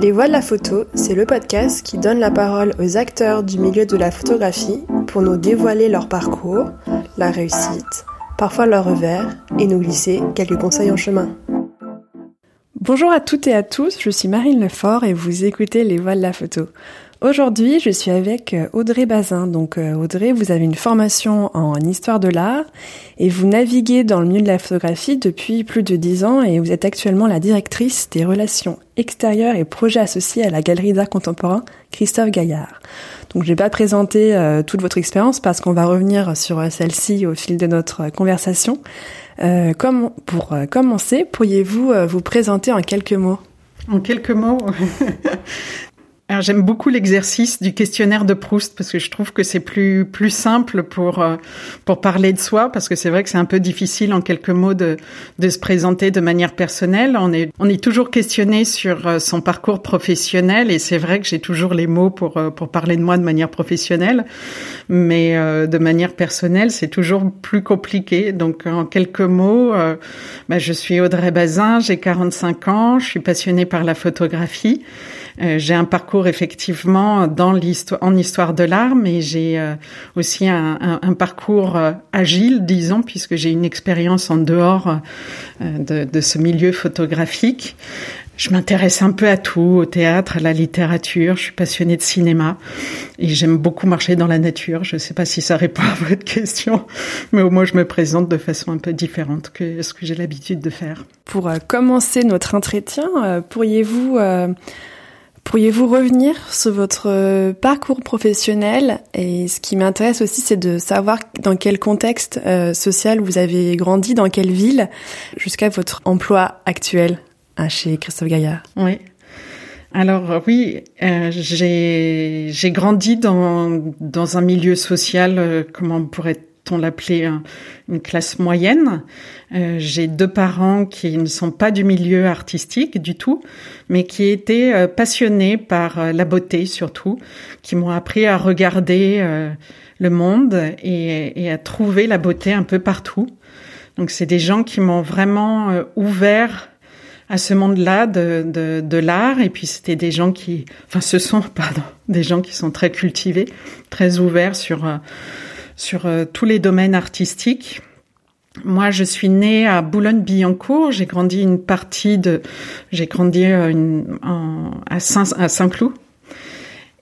Les Voix de la photo, c'est le podcast qui donne la parole aux acteurs du milieu de la photographie pour nous dévoiler leur parcours, la réussite, parfois leur revers, et nous glisser quelques conseils en chemin. Bonjour à toutes et à tous, je suis Marine Lefort et vous écoutez Les Voix de la photo. Aujourd'hui, je suis avec euh, Audrey Bazin. Donc euh, Audrey, vous avez une formation en histoire de l'art et vous naviguez dans le milieu de la photographie depuis plus de dix ans et vous êtes actuellement la directrice des relations extérieures et projets associés à la Galerie d'art contemporain Christophe Gaillard. Donc je vais pas présenter euh, toute votre expérience parce qu'on va revenir sur celle-ci au fil de notre conversation. comme, pour commencer, pourriez-vous vous présenter en quelques mots? En quelques mots Alors j'aime beaucoup l'exercice du questionnaire de Proust parce que je trouve que c'est plus plus simple pour euh, pour parler de soi parce que c'est vrai que c'est un peu difficile en quelques mots de de se présenter de manière personnelle. On est on est toujours questionné sur euh, son parcours professionnel et c'est vrai que j'ai toujours les mots pour euh, pour parler de moi de manière professionnelle, mais de manière personnelle c'est toujours plus compliqué. Donc en quelques mots, bah, je suis Audrey Bazin, j'ai 45 ans, je suis passionnée par la photographie. Euh, j'ai un parcours effectivement dans l'histoire, en histoire de l'art, mais j'ai euh, aussi un, parcours euh, agile, disons, puisque j'ai une expérience en dehors de, de, ce milieu photographique. Je m'intéresse un peu à tout, au théâtre, à la littérature. Je suis passionnée de cinéma et j'aime beaucoup marcher dans la nature. Je ne sais pas si ça répond à votre question, mais au moins je me présente de façon un peu différente que ce que j'ai l'habitude de faire. Pour commencer notre entretien, pourriez-vous Pourriez-vous revenir sur votre euh, parcours professionnel? Et ce qui m'intéresse aussi, c'est de savoir dans quel contexte euh, social vous avez grandi, dans quelle ville, jusqu'à votre emploi actuel hein, chez Christophe Gaillard. Oui. Alors oui, euh, j'ai grandi dans, dans un milieu social, euh, comment pourrait-on l'appeler, une classe moyenne. Euh, j'ai deux parents qui ne sont pas du milieu artistique du tout, mais qui étaient euh, passionnés par euh, la beauté surtout, qui m'ont appris à regarder le monde et, et, à trouver la beauté un peu partout. Donc c'est des gens qui m'ont vraiment ouvert à ce monde-là de, de, de l'art. Et puis c'était des gens qui, enfin ce sont, pardon, des gens qui sont très cultivés, très ouverts sur sur tous les domaines artistiques. Moi, je suis née à Boulogne-Billancourt. J'ai grandi une partie de, j'ai grandi euh, à Saint, à Saint-Cloud.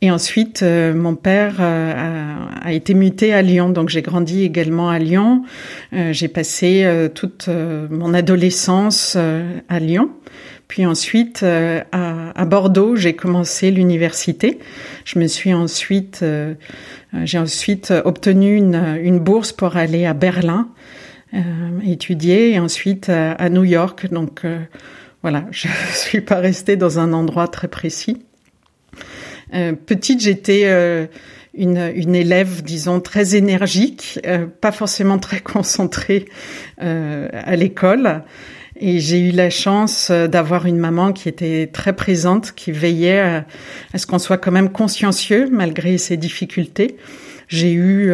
Et ensuite, euh, mon père euh, a, été muté à Lyon, donc j'ai grandi également à Lyon. j'ai passé toute mon adolescence à Lyon. Puis ensuite, à, Bordeaux, j'ai commencé l'université. Je me suis ensuite, j'ai ensuite obtenu une, bourse pour aller à Berlin euh, étudier et ensuite euh, à, New York. Donc euh, voilà, je suis pas restée dans un endroit très précis. petite, j'étais une, une, élève, disons, très énergique, pas forcément très concentrée à l'école. Et j'ai eu la chance d'avoir une maman qui était très présente, qui veillait à, à ce qu'on soit quand même consciencieux malgré ses difficultés. J'ai eu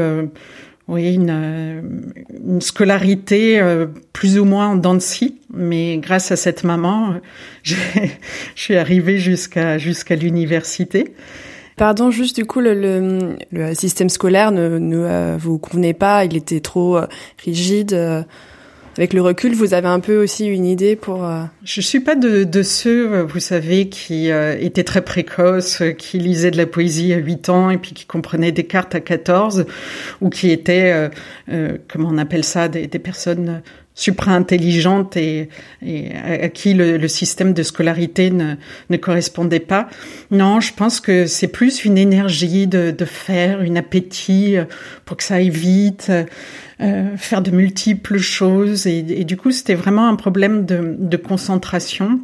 oui, une, euh, scolarité euh, plus ou moins en dents de scie, mais grâce à cette maman, je suis arrivée jusqu'à jusqu'à l'université. Pardon, juste du coup, le, système scolaire ne, euh, vous convenait pas, il était trop rigide. Avec le recul, vous avez un peu aussi une idée pour. Euh... Je suis pas de, de ceux, vous savez, qui euh, étaient très précoces, qui lisaient de la poésie à 8 ans et puis qui comprenaient des cartes à 14, ou qui étaient, euh, euh, comment on appelle ça, des personnes supra-intelligentes et, et, à qui le, le, système de scolarité ne, ne correspondait pas. Non, je pense que c'est plus une énergie de, de faire, une appétit pour que ça aille vite. Euh, faire de multiples choses et, et du coup c'était vraiment un problème de, de, concentration.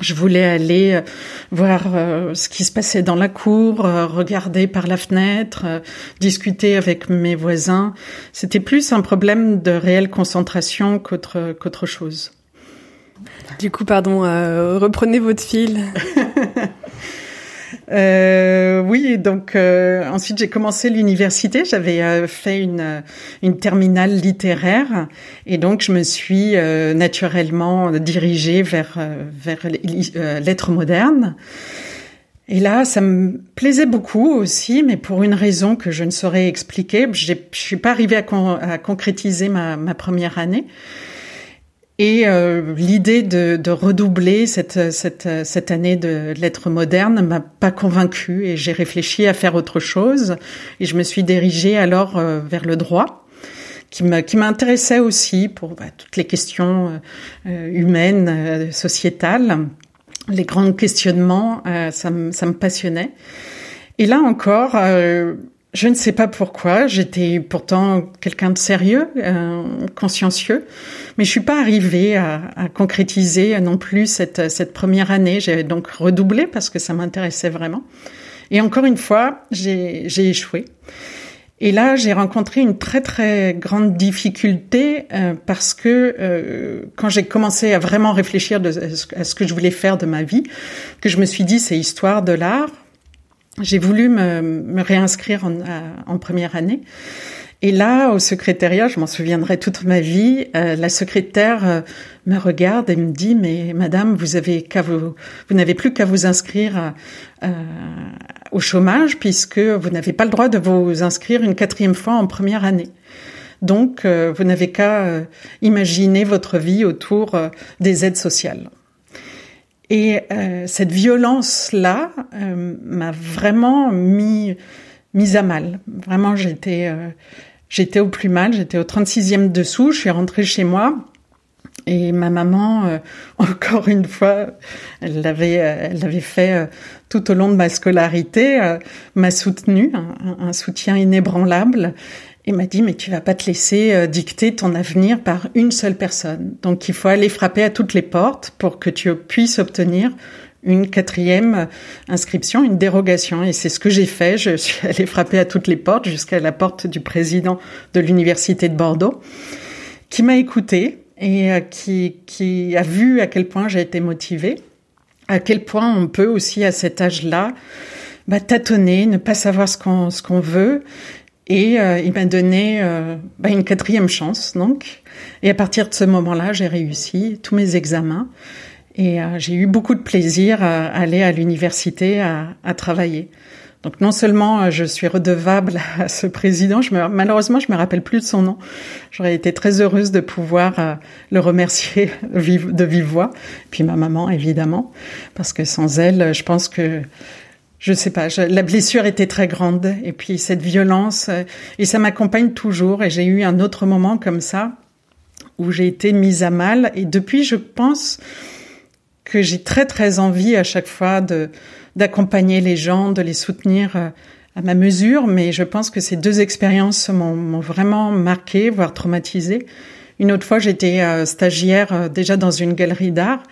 Je voulais aller euh, voir euh, ce qui se passait dans la cour, regarder par la fenêtre, discuter avec mes voisins. C'était plus un problème de réelle concentration qu'autre qu'autre chose. Du coup, pardon, reprenez votre fil. Euh, oui, donc euh, ensuite j'ai commencé l'université. J'avais euh, fait une une terminale littéraire et donc je me suis naturellement dirigée vers vers lettres modernes. Et là, ça me plaisait beaucoup aussi, mais pour une raison que je ne saurais expliquer. Je suis pas arrivée à, à concrétiser ma, ma première année. Et euh, l'idée de, de, redoubler cette, cette, cette année de lettres modernes m'a pas convaincue et j'ai réfléchi à faire autre chose. Et je me suis dirigée alors euh, vers le droit, qui m'intéressait aussi pour bah, toutes les questions euh, humaines, sociétales, les grands questionnements, ça, me, ça me passionnait. Et là encore, je ne sais pas pourquoi. J'étais pourtant quelqu'un de sérieux, euh, consciencieux, mais je suis pas arrivée à, à, concrétiser non plus cette, cette première année. J'ai donc redoublé parce que ça m'intéressait vraiment. Et encore une fois, j'ai échoué. Et là, j'ai rencontré une très très grande difficulté euh, parce que euh, quand j'ai commencé à vraiment réfléchir à ce que je voulais faire de ma vie, que je me suis dit c'est histoire de l'art, j'ai voulu me, me réinscrire en, en, première année. Et là, au secrétariat, je m'en souviendrai toute ma vie, euh, la secrétaire euh, me regarde et me dit "Mais Madame, vous vous, vous n'avez plus qu'à vous inscrire euh, au chômage puisque vous n'avez pas le droit de vous inscrire une quatrième fois en première année." Donc, vous n'avez qu'à imaginer votre vie autour des aides sociales. Et euh, cette violence-là euh, m'a vraiment mis mise à mal. Vraiment, j'étais euh, j'étais au plus mal. J'étais au 36e dessous. Je suis rentrée chez moi. Et ma maman, encore une fois, elle l'avait, elle fait tout au long de ma scolarité, m'a soutenue, un, soutien inébranlable et m'a dit mais tu vas pas te laisser euh, dicter ton avenir par une seule personne. Donc il faut aller frapper à toutes les portes pour que tu puisses obtenir une quatrième inscription, une dérogation. Et c'est ce que j'ai fait. Je suis allée frapper à toutes les portes jusqu'à la porte du président de l'université de Bordeaux, qui m'a écouté et euh, qui, qui a vu à quel point j'ai été motivée, à quel point on peut aussi à cet âge-là bah, tâtonner, ne pas savoir ce qu'on ce qu'on veut et euh, il m'a donné euh, bah, une quatrième chance, donc. Et à partir de ce moment-là, j'ai réussi tous mes examens. Et euh, j'ai eu beaucoup de plaisir à aller à l'université à, à, travailler. Donc non seulement je suis redevable à ce président, je me, malheureusement je me rappelle plus de son nom. J'aurais été très heureuse de pouvoir le remercier de vive voix. Puis ma maman évidemment, parce que sans elle, je pense que je sais pas, la blessure était très grande. Et puis cette violence euh, et ça m'accompagne toujours. Et j'ai eu un autre moment comme ça où j'ai été mise à mal. Et depuis je pense que j'ai très très envie à chaque fois de d'accompagner les gens, de les soutenir euh, à ma mesure, mais je pense que ces deux expériences m'ont vraiment marqué, voire traumatisé. Une autre fois, j'étais euh, stagiaire déjà dans une galerie d'art,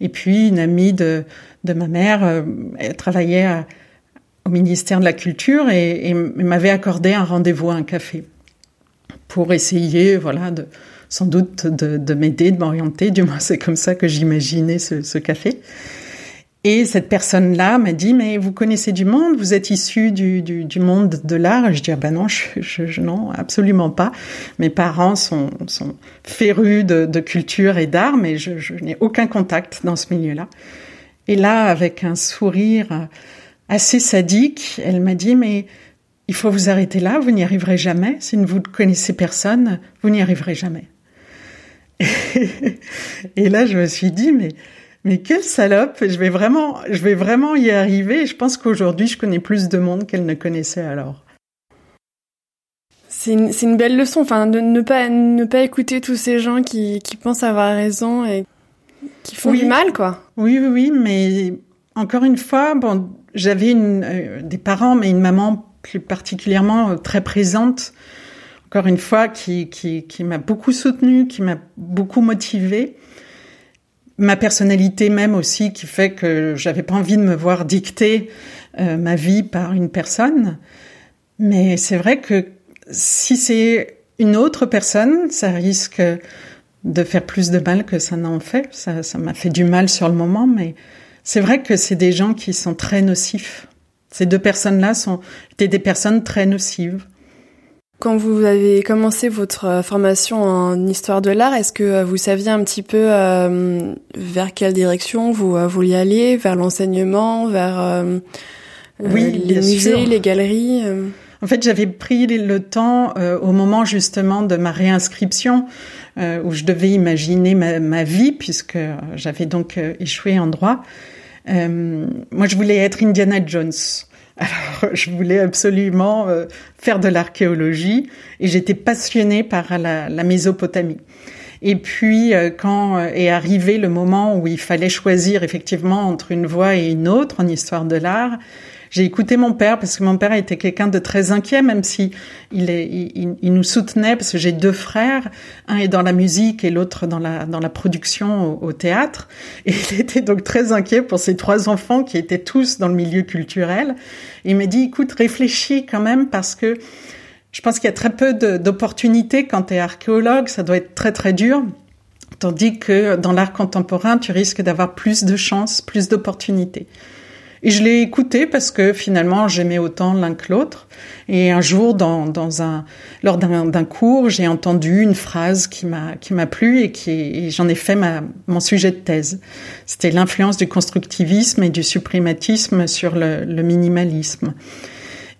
et puis une amie de, de ma mère elle travaillait au ministère de la Culture et, m'avait accordé un rendez-vous à un café pour essayer, voilà, de, sans doute de, de m'aider, de m'orienter. Du moins, c'est comme ça que j'imaginais ce, café. Et cette personne-là m'a dit, mais vous connaissez du monde, vous êtes issu du, du, du monde de l'art. Je dis, ah ben non, je, je, non, absolument pas. Mes parents sont, sont férus de, de culture et d'art, mais je, je n'ai aucun contact dans ce milieu-là. Et là, avec un sourire assez sadique. Elle m'a dit, mais il faut vous arrêter là, vous n'y arriverez jamais. Si vous ne connaissez personne, vous n'y arriverez jamais. Et là, je me suis dit, mais, mais quelle salope, je vais vraiment, je vais vraiment y arriver. je pense qu'aujourd'hui, je connais plus de monde qu'elle ne connaissait alors. C'est une, une, belle leçon, enfin, de ne pas, ne pas écouter tous ces gens qui, qui pensent avoir raison et qui font du mal, quoi. Oui, oui, oui, mais encore une fois, bon, j'avais euh, des parents, mais une maman plus particulièrement euh, très présente. Encore une fois, qui, qui, qui m'a beaucoup soutenue, qui m'a beaucoup motivée. Ma personnalité même aussi, qui fait que j'avais pas envie de me voir dicter euh, ma vie par une personne. Mais c'est vrai que si c'est une autre personne, ça risque de faire plus de mal que ça n'en fait. Ça, ça m'a fait du mal sur le moment, mais c'est vrai que c'est des gens qui sont très nocifs Ces deux personnes-là sont étaient des personnes très nocives. Quand vous avez commencé votre euh, formation en histoire de l'art, est-ce que euh, vous saviez un petit peu euh, vers quelle direction vous vouliez aller, vers l'enseignement, vers oui, les musées, les galeries En fait, j'avais pris le temps au moment justement de ma réinscription où je devais imaginer ma, ma vie puisque j'avais donc échoué en droit. moi, je voulais être Indiana Jones. Alors, je voulais absolument euh, faire de l'archéologie et j'étais passionnée par la, Mésopotamie. Et puis, euh, quand euh, est arrivé le moment où il fallait choisir effectivement entre une voie et une autre en histoire de l'art, j'ai écouté mon père parce que mon père était quelqu'un de très inquiet, même si il, est, il, nous soutenait parce que j'ai deux frères, un est dans la musique et l'autre dans la dans la production au, théâtre, et il était donc très inquiet pour ses trois enfants qui étaient tous dans le milieu culturel. il m'a dit, écoute, réfléchis quand même parce que je pense qu'il y a très peu d'opportunités quand tu es archéologue, ça doit être très très dur. Tandis que dans l'art contemporain, tu risques d'avoir plus de chances, plus d'opportunités. Et je l'ai écouté parce que finalement j'aimais autant l'un que l'autre. Et un jour, dans, un, lors d'un cours, j'ai entendu une phrase qui m'a qui m'a plu et qui j'en ai fait ma, mon sujet de thèse. C'était l'influence du constructivisme et du suprématisme sur le, le minimalisme.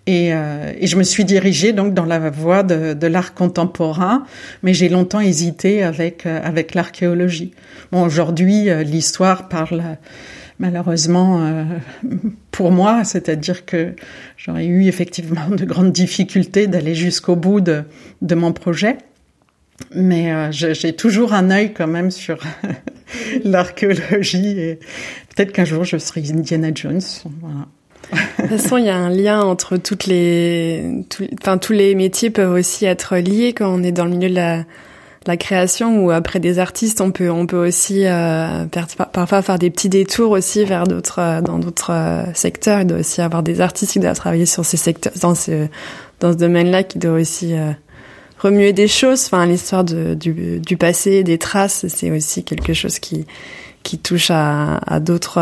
Et, euh, et, je me suis dirigée donc dans la voie de, l'art contemporain, mais j'ai longtemps hésité avec euh, avec l'archéologie. Bon, aujourd'hui, euh, l'histoire parle malheureusement pour moi, c'est-à-dire que j'aurais eu effectivement de grandes difficultés d'aller jusqu'au bout de, mon projet. Mais j'ai toujours un œil quand même sur l'archéologie et peut-être qu'un jour je serai Indiana Jones. Voilà. De toute façon, il y a un lien entre toutes les, enfin tous les métiers peuvent aussi être liés quand on est dans le milieu de la la création ou après des artistes, on peut on peut aussi euh, parfois faire des petits détours aussi vers d'autres euh, dans d'autres euh, secteurs. Il doit aussi avoir des artistes qui doivent travailler sur ces secteurs dans ce dans ce domaine-là qui doivent aussi remuer des choses. Enfin, l'histoire du, du passé, des traces, c'est aussi quelque chose qui qui touche à, à d'autres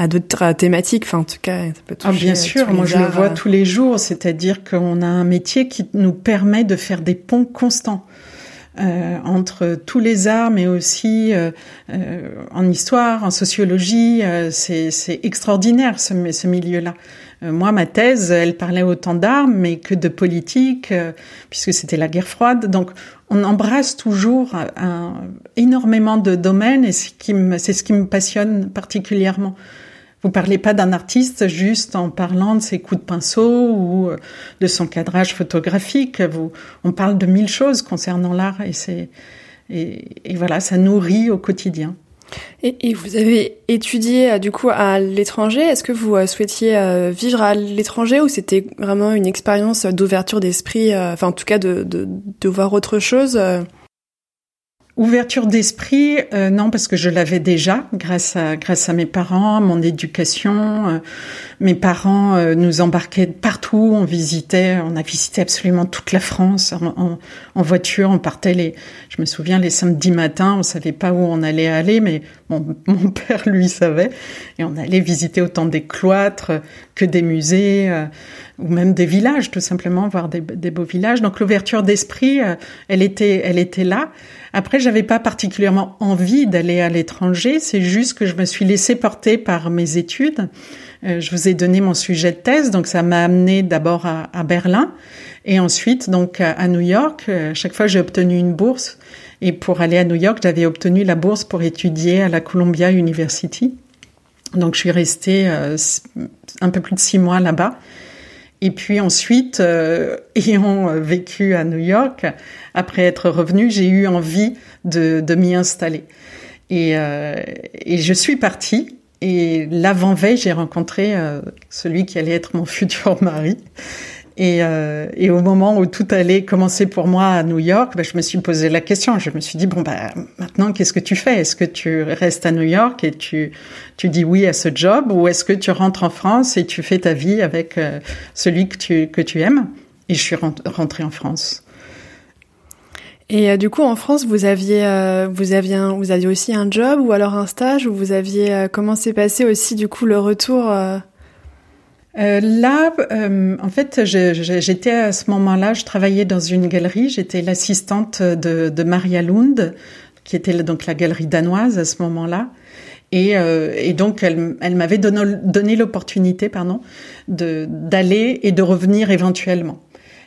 à d'autres thématiques. Enfin, en tout cas, ça peut toucher. Ah, bien sûr, moi je le vois tous les jours. C'est-à-dire qu'on a un métier qui nous permet de faire des ponts constants. Euh, entre tous les arts, mais aussi euh, euh, en histoire, en sociologie. c'est extraordinaire ce, ce milieu-là. moi, ma thèse, elle parlait autant d'armes, mais que de politique, puisque c'était la guerre froide. Donc, on embrasse toujours un, énormément de domaines, et c'est ce qui me passionne particulièrement. Vous parlez pas d'un artiste juste en parlant de ses coups de pinceau ou euh, de son cadrage photographique. Vous, on parle de mille choses concernant l'art et c'est et, voilà, ça nourrit au quotidien. Et, vous avez étudié euh, du coup à l'étranger. Est-ce que vous euh, souhaitiez vivre à l'étranger ou c'était vraiment une expérience d'ouverture d'esprit, enfin en tout cas de, de, de voir autre chose Ouverture d'esprit, euh, non, parce que je l'avais déjà grâce à grâce à mes parents, à mon éducation. Euh, mes parents euh, nous embarquaient partout, on visitait, on a visité absolument toute la France en, en, voiture. On partait les, je me souviens les samedis matins, on savait pas où on allait aller, mais mon, mon père lui savait, et on allait visiter autant des cloîtres que des musées ou même des villages, tout simplement voir des, beaux villages. Donc l'ouverture d'esprit, elle était elle était là. Après, j'avais pas particulièrement envie d'aller à l'étranger. C'est juste que je me suis laissée porter par mes études. Euh, je vous ai donné mon sujet de thèse, donc ça m'a amené d'abord à, Berlin et ensuite donc à, New York. Euh, chaque fois, j'ai obtenu une bourse. Et pour aller à New York, j'avais obtenu la bourse pour étudier à la Columbia University. Donc, je suis restée euh, un peu plus de six mois là-bas. Et puis ensuite, euh, ayant vécu à New York, après être revenu, j'ai eu envie de, m'y installer. Et, euh, je suis partie. Et l'avant-veille, j'ai rencontré euh, celui qui allait être mon futur mari. Et, euh, et, au moment où tout allait commencer pour moi à New York, ben, je me suis posé la question. Je me suis dit bon bah maintenant qu'est-ce que tu fais? Est-ce que tu restes à New York et tu tu dis oui à ce job? Ou est-ce que tu rentres en France et tu fais ta vie avec euh, celui que tu que tu aimes? Et je suis rentrée en France. Et euh, du coup, en France, vous aviez, vous aviez, vous aviez aussi un job ou alors un stage ou vous aviez comment s'est passé aussi du coup le retour Euh, là, euh, en fait, j'étais à ce moment-là, je travaillais dans une galerie, j'étais l'assistante de, de Maria Lund, qui était donc la galerie danoise à ce moment-là. Et, euh, donc, elle, m'avait donné, donné l'opportunité, pardon, d'aller et de revenir éventuellement.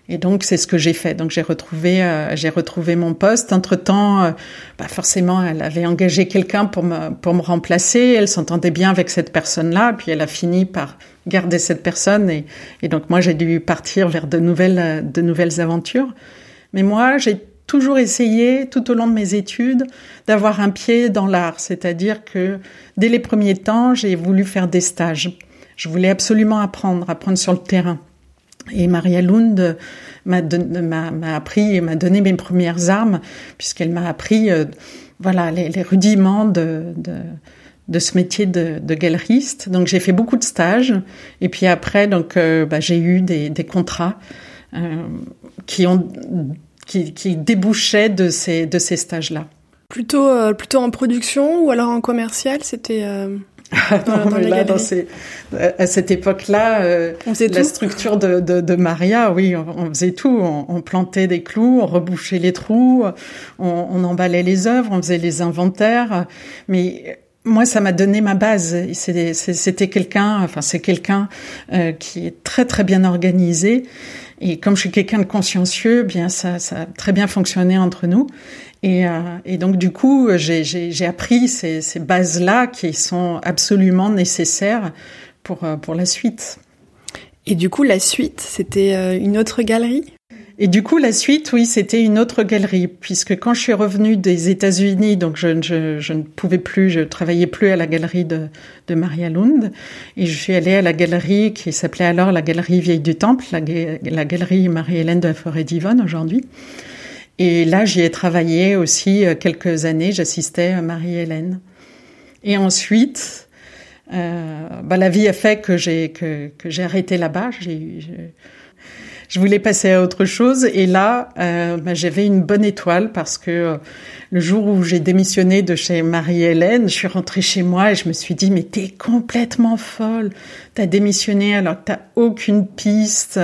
Et donc c'est ce que j'ai fait. Donc j'ai retrouvé euh, j'ai retrouvé mon poste. Entre temps, euh, bah forcément, elle avait engagé quelqu'un pour me pour me remplacer. Elle s'entendait bien avec cette personne-là. Puis elle a fini par garder cette personne. Et, et donc moi j'ai dû partir vers de nouvelles de nouvelles aventures. Mais moi j'ai toujours essayé tout au long de mes études d'avoir un pied dans l'art. C'est-à-dire que dès les premiers temps, j'ai voulu faire des stages. Je voulais absolument apprendre, apprendre sur le terrain. Et Maria Lund m'a appris et m'a donné mes premières armes, puisqu'elle m'a appris euh, voilà les, rudiments de, de, ce métier de, galeriste. Donc j'ai fait beaucoup de stages, et puis après donc euh, bah, j'ai eu des, des contrats euh, qui ont qui, qui débouchaient de ces de ces stages là. Plutôt plutôt en production ou alors en commercial, c'était à cette époque-là, euh, la structure de, de, de, Maria, oui, on, faisait tout. On, plantait des clous, on rebouchait les trous, on, on emballait les œuvres, on faisait les inventaires. Mais moi, ça m'a donné ma base. C'était quelqu'un, enfin, c'est quelqu'un euh, qui est très très bien organisé. Et comme je suis quelqu'un de consciencieux, bien ça, ça a très bien fonctionné entre nous. Et, euh, et donc du coup, j'ai appris ces, ces bases-là qui sont absolument nécessaires pour euh, pour la suite. Et du coup, la suite, c'était euh, une autre galerie? Et du coup, la suite, oui, c'était une autre galerie, puisque quand je suis revenue des États-Unis, donc je, ne pouvais plus, je travaillais plus à la galerie de, de Maria Lund, et je suis allée à la galerie qui s'appelait alors la galerie Vieille du Temple, la, galerie Marie-Hélène de la Forêt d'Yvonne aujourd'hui. Et là, j'y ai travaillé aussi euh, quelques années. J'assistais à Marie-Hélène. Et ensuite, euh, bah, la vie a fait que j'ai arrêté là-bas. Je voulais passer à autre chose. Et là euh, bah, j'avais une bonne étoile parce que euh, le jour où j'ai démissionné de chez Marie-Hélène, je suis rentrée chez moi et je me suis dit mais t'es complètement folle, t'as démissionné alors que t'as aucune piste.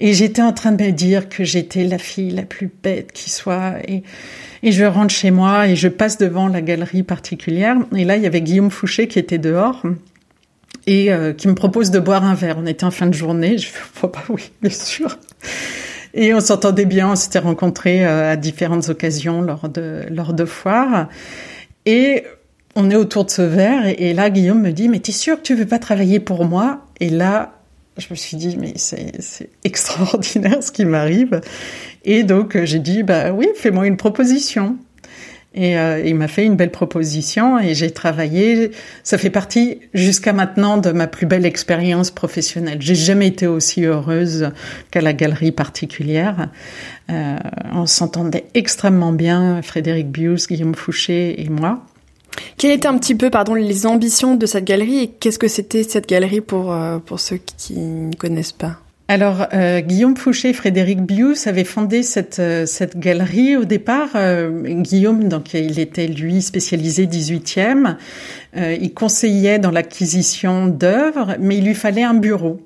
Et j'étais en train de me dire que j'étais la fille la plus bête qui soit. Et et je rentre chez moi et je passe devant la galerie particulière. Et là il y avait Guillaume Fouché qui était dehors et euh, qui me propose de boire un verre. On était en fin de journée, je fais pas oui, bien sûr. Et on s'entendait bien, on s'était rencontrés euh, à différentes occasions lors de lors de foires. Et on est autour de ce verre et, là Guillaume me dit mais t'es sûr que tu veux pas travailler pour moi? Et là je me suis dit mais c'est c'est extraordinaire ce qui m'arrive. Et donc j'ai dit bah oui fais-moi une proposition. Et euh, il m'a fait une belle proposition et j'ai travaillé. Ça fait partie jusqu'à maintenant de ma plus belle expérience professionnelle. J'ai jamais été aussi heureuse qu'à la galerie particulière. Euh, on s'entendait extrêmement bien, Frédéric Bius, Guillaume Fouché et moi. Quelles étaient un petit peu, pardon, les ambitions de cette galerie et qu'est-ce que c'était cette galerie pour euh, pour ceux qui ne connaissent pas? Alors, euh, Guillaume Fouché Frédéric Bius avaient fondé cette, euh, cette galerie au départ. Euh, Guillaume, donc, il était, lui, spécialisé 18e. il conseillait dans l'acquisition d'œuvres, mais il lui fallait un bureau.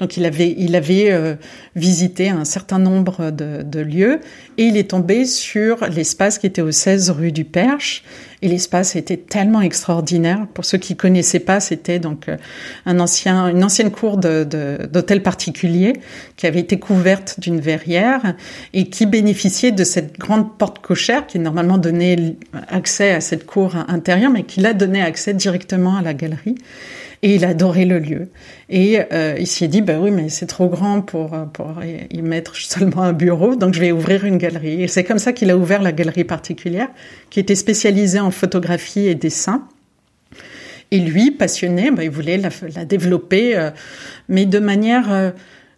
Donc il avait, il avait euh, visité un certain nombre de, de, lieux et il est tombé sur l'espace qui était au 16 rue du Perche. Et l'espace était tellement extraordinaire. Pour ceux qui connaissaient pas, c'était donc euh, un ancien, une ancienne cour d'hôtel particulier qui avait été couverte d'une verrière et qui bénéficiait de cette grande porte cochère qui normalement donnait accès à cette cour intérieure, mais qui l'a donné accès directement à la galerie et il adorait le lieu. Et euh, il s'est dit, bah oui, mais c'est trop grand pour, pour y mettre seulement un bureau, donc je vais ouvrir une galerie. Et c'est comme ça qu'il a ouvert la galerie particulière, qui était spécialisée en photographie et dessin. Et lui, passionné, bah, il voulait la, la développer, euh, mais de manière... Euh,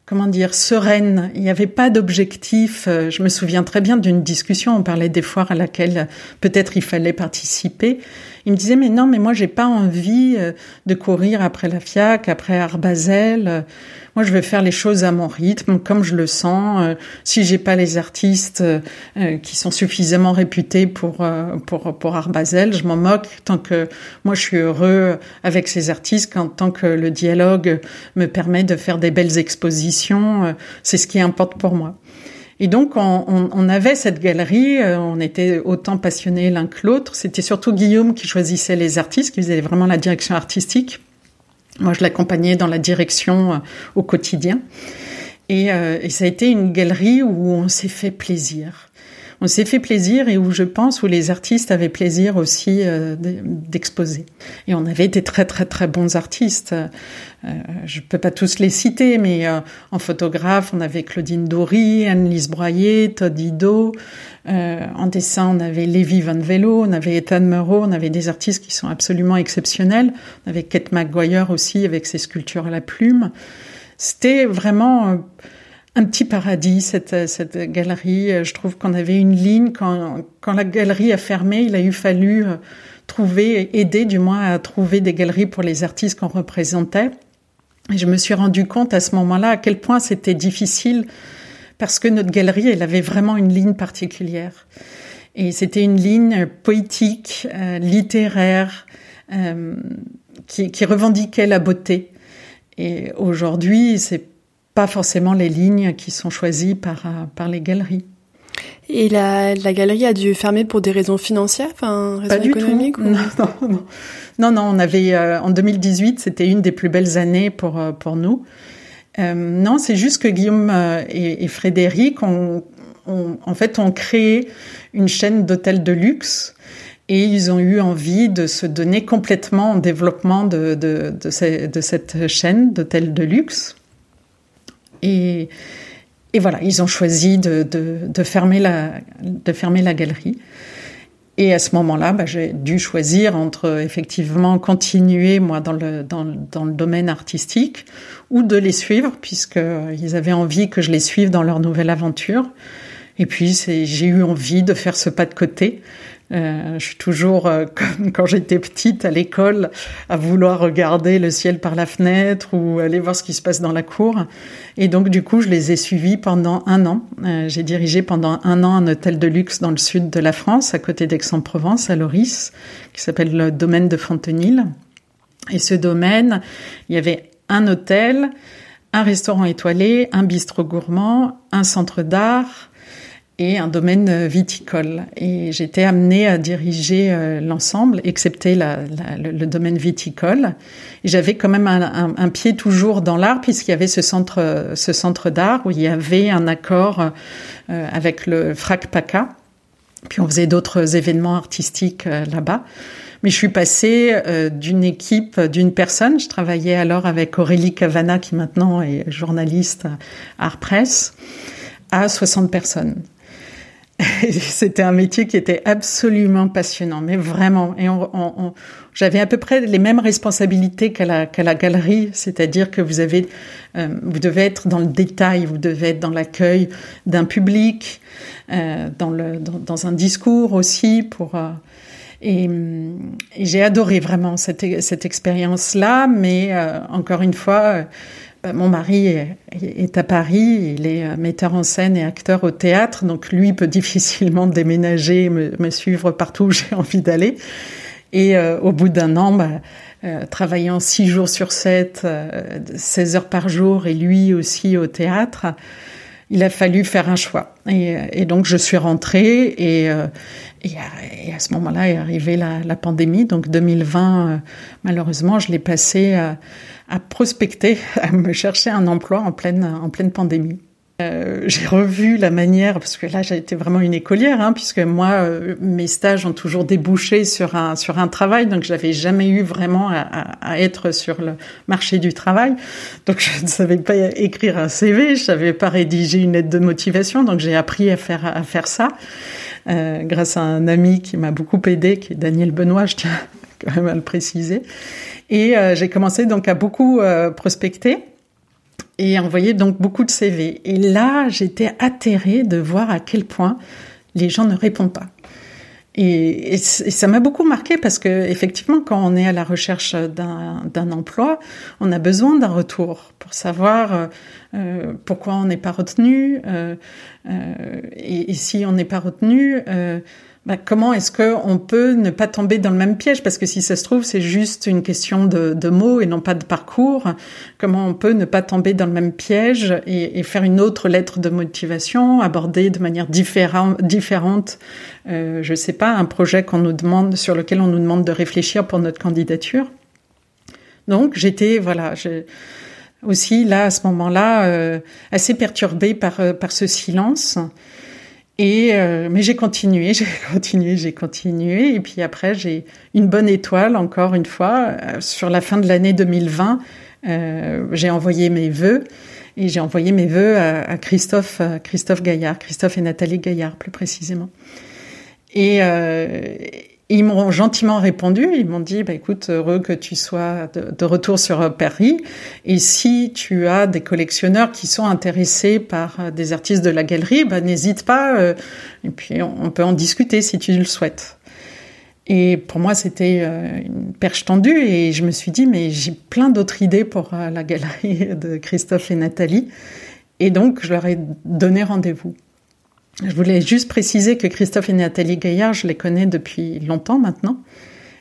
comment dire, sereine. Il n'y avait pas d'objectif. Euh, je me souviens très bien d'une discussion, on parlait des foires à laquelle peut-être il fallait participer. Il me disait mais non, mais moi j'ai pas envie euh, de courir après la FIAC, après Arbazel. Moi, je vais faire les choses à mon rythme, comme je le sens. Euh, si j'ai pas les artistes euh, qui sont suffisamment réputés pour pour pour Arbazel, je m'en moque tant que moi je suis heureux avec ces artistes, quand tant que le dialogue me permet de faire des belles expositions, c'est ce qui importe pour moi. Et donc, on, on, avait cette galerie, euh, on était autant passionnés l'un que l'autre. C'était surtout Guillaume qui choisissait les artistes, qui faisait vraiment la direction artistique. Moi, je l'accompagnais dans la direction euh, au quotidien. Et, euh, et, ça a été une galerie où on s'est fait plaisir on s'est fait plaisir et où je pense où les artistes avaient plaisir aussi euh, d'exposer. Et on avait été très très très bons artistes. Euh, je peux pas tous les citer, mais euh, en photographe, on avait Claudine Dory, Anne-Lise Broyer, Todd Ido. en dessin, on avait Lévi Van Velo, on avait Ethan Moreau, on avait des artistes qui sont absolument exceptionnels. On avait Kate McGuire aussi avec ses sculptures à la plume. C'était vraiment un petit paradis, cette, cette galerie. Je trouve qu'on avait une ligne. Quand, quand la galerie a fermé, il a eu fallu euh, trouver, aider du moins à trouver des galeries pour les artistes qu'on représentait. Et je me suis rendu compte à ce moment-là à quel point c'était difficile parce que notre galerie, elle avait vraiment une ligne particulière. Et c'était une ligne poétique, euh, littéraire, euh, qui, qui revendiquait la beauté. Et aujourd'hui, c'est pas forcément les lignes qui sont choisies par, euh, par les galeries. Et la, la galerie a dû fermer pour des raisons financières, enfin raisons économiques non, non, non, non, on avait euh, en 2018, c'était une des plus belles années pour euh, pour nous. Euh, non, c'est juste que Guillaume et, et Frédéric ont, en fait ont créé une chaîne d'hôtels de luxe et ils ont eu envie de se donner complètement en développement de, de, de, de cette chaîne d'hôtels de luxe. Et, voilà, ils ont choisi de, fermer la, de fermer la galerie. Et à ce moment-là, bah, j'ai dû choisir entre effectivement continuer moi dans le dans, dans le domaine artistique ou de les suivre puisqu'ils avaient envie que je les suive dans leur nouvelle aventure. Et puis j'ai eu envie de faire ce pas de côté euh, je suis toujours, euh, comme quand j'étais petite à l'école, à vouloir regarder le ciel par la fenêtre ou aller voir ce qui se passe dans la cour. Et donc, du coup, je les ai suivis pendant un an. Euh, j'ai dirigé pendant un an un hôtel de luxe dans le sud de la France, à côté d'Aix-en-Provence, à Loris, qui s'appelle le domaine de Fontenil. Et ce domaine, il y avait un hôtel, un restaurant étoilé, un bistrot gourmand, un centre d'art, et un domaine euh, viticole. Et j'étais amenée à diriger euh, l'ensemble, excepté le, domaine viticole. Et j'avais quand même un, pied toujours dans l'art, puisqu'il y avait ce centre, ce centre d'art où il y avait un accord euh, avec le FRAC PACA. Puis on faisait d'autres événements artistiques là-bas. Mais je suis passée d'une équipe, d'une personne. Je travaillais alors avec Aurélie Cavana, qui maintenant est journaliste à Art Press, à 60 personnes. C'était un métier qui était absolument passionnant, mais vraiment. Et on, on, j'avais à peu près les mêmes responsabilités qu'à la, qu'à la galerie, c'est-à-dire que vous avez, euh, vous devez être dans le détail, vous devez être dans l'accueil d'un public, euh, dans le, dans, un discours aussi pour. Euh, et, et j'ai adoré vraiment cette, cette expérience-là, mais euh, encore une fois bah, mon mari est, à Paris, il est euh, metteur en scène et acteur au théâtre, donc lui peut difficilement déménager, me, suivre partout où j'ai envie d'aller. Et euh, au bout d'un an, bah, euh, travaillant six jours sur sept, 16 heures par jour, et lui aussi au théâtre, il a fallu faire un choix. Et, donc je suis rentrée et, et, à, et à, ce moment-là est arrivée la, la, pandémie. Donc 2020, malheureusement, je l'ai passé à à prospecter, à me chercher un emploi en pleine, en pleine pandémie. Euh, j'ai revu la manière, parce que là j'ai été vraiment une écolière, hein, puisque moi euh, mes stages ont toujours débouché sur un sur un travail, donc j'avais jamais eu vraiment à, à, être sur le marché du travail. Donc je ne savais pas écrire un CV, je savais pas rédiger une lettre de motivation, donc j'ai appris à faire à faire ça euh, grâce à un ami qui m'a beaucoup aidé, qui est Daniel Benoît, je tiens quand même à le préciser. Et euh, j'ai commencé donc à beaucoup euh, prospecter et envoyer donc beaucoup de CV. Et là, j'étais atterrée de voir à quel point les gens ne répondent pas. Et, ça m'a beaucoup marqué parce que effectivement, quand on est à la recherche d'un emploi, on a besoin d'un retour pour savoir euh, euh pourquoi on n'est pas retenu. Euh, euh, et, et, si on n'est pas retenu, euh, bah, comment est-ce que on peut ne pas tomber dans le même piège? Parce que si ça se trouve, c'est juste une question de, de, mots et non pas de parcours. Comment on peut ne pas tomber dans le même piège et, et faire une autre lettre de motivation, aborder de manière différente, différente euh, je sais pas, un projet qu'on nous demande, sur lequel on nous demande de réfléchir pour notre candidature? Donc j'étais, voilà, aussi là à ce moment-là euh, assez perturbée par euh, par ce silence et euh, mais j'ai continué, j'ai continué, j'ai continué. Et puis après, j'ai une bonne étoile, encore une fois. Euh, sur la fin de l'année 2020, euh, j'ai envoyé mes vœux. Et j'ai envoyé mes vœux à, à, Christophe, Christophe Gaillard, Christophe et Nathalie Gaillard plus précisément. Et, euh, ils m'ont gentiment répondu. Ils m'ont dit, bah, écoute, heureux que tu sois de, retour sur Paris. Et si tu as des collectionneurs qui sont intéressés par euh, des artistes de la galerie, bah, n'hésite pas. Euh, et puis, on peut en discuter si tu le souhaites. Et pour moi, c'était euh, une perche tendue. Et je me suis dit, mais j'ai plein d'autres idées pour la galerie de Christophe et Nathalie. Et donc, je leur ai donné rendez-vous. Je voulais juste préciser que Christophe et Nathalie Gaillard, je les connais depuis longtemps maintenant.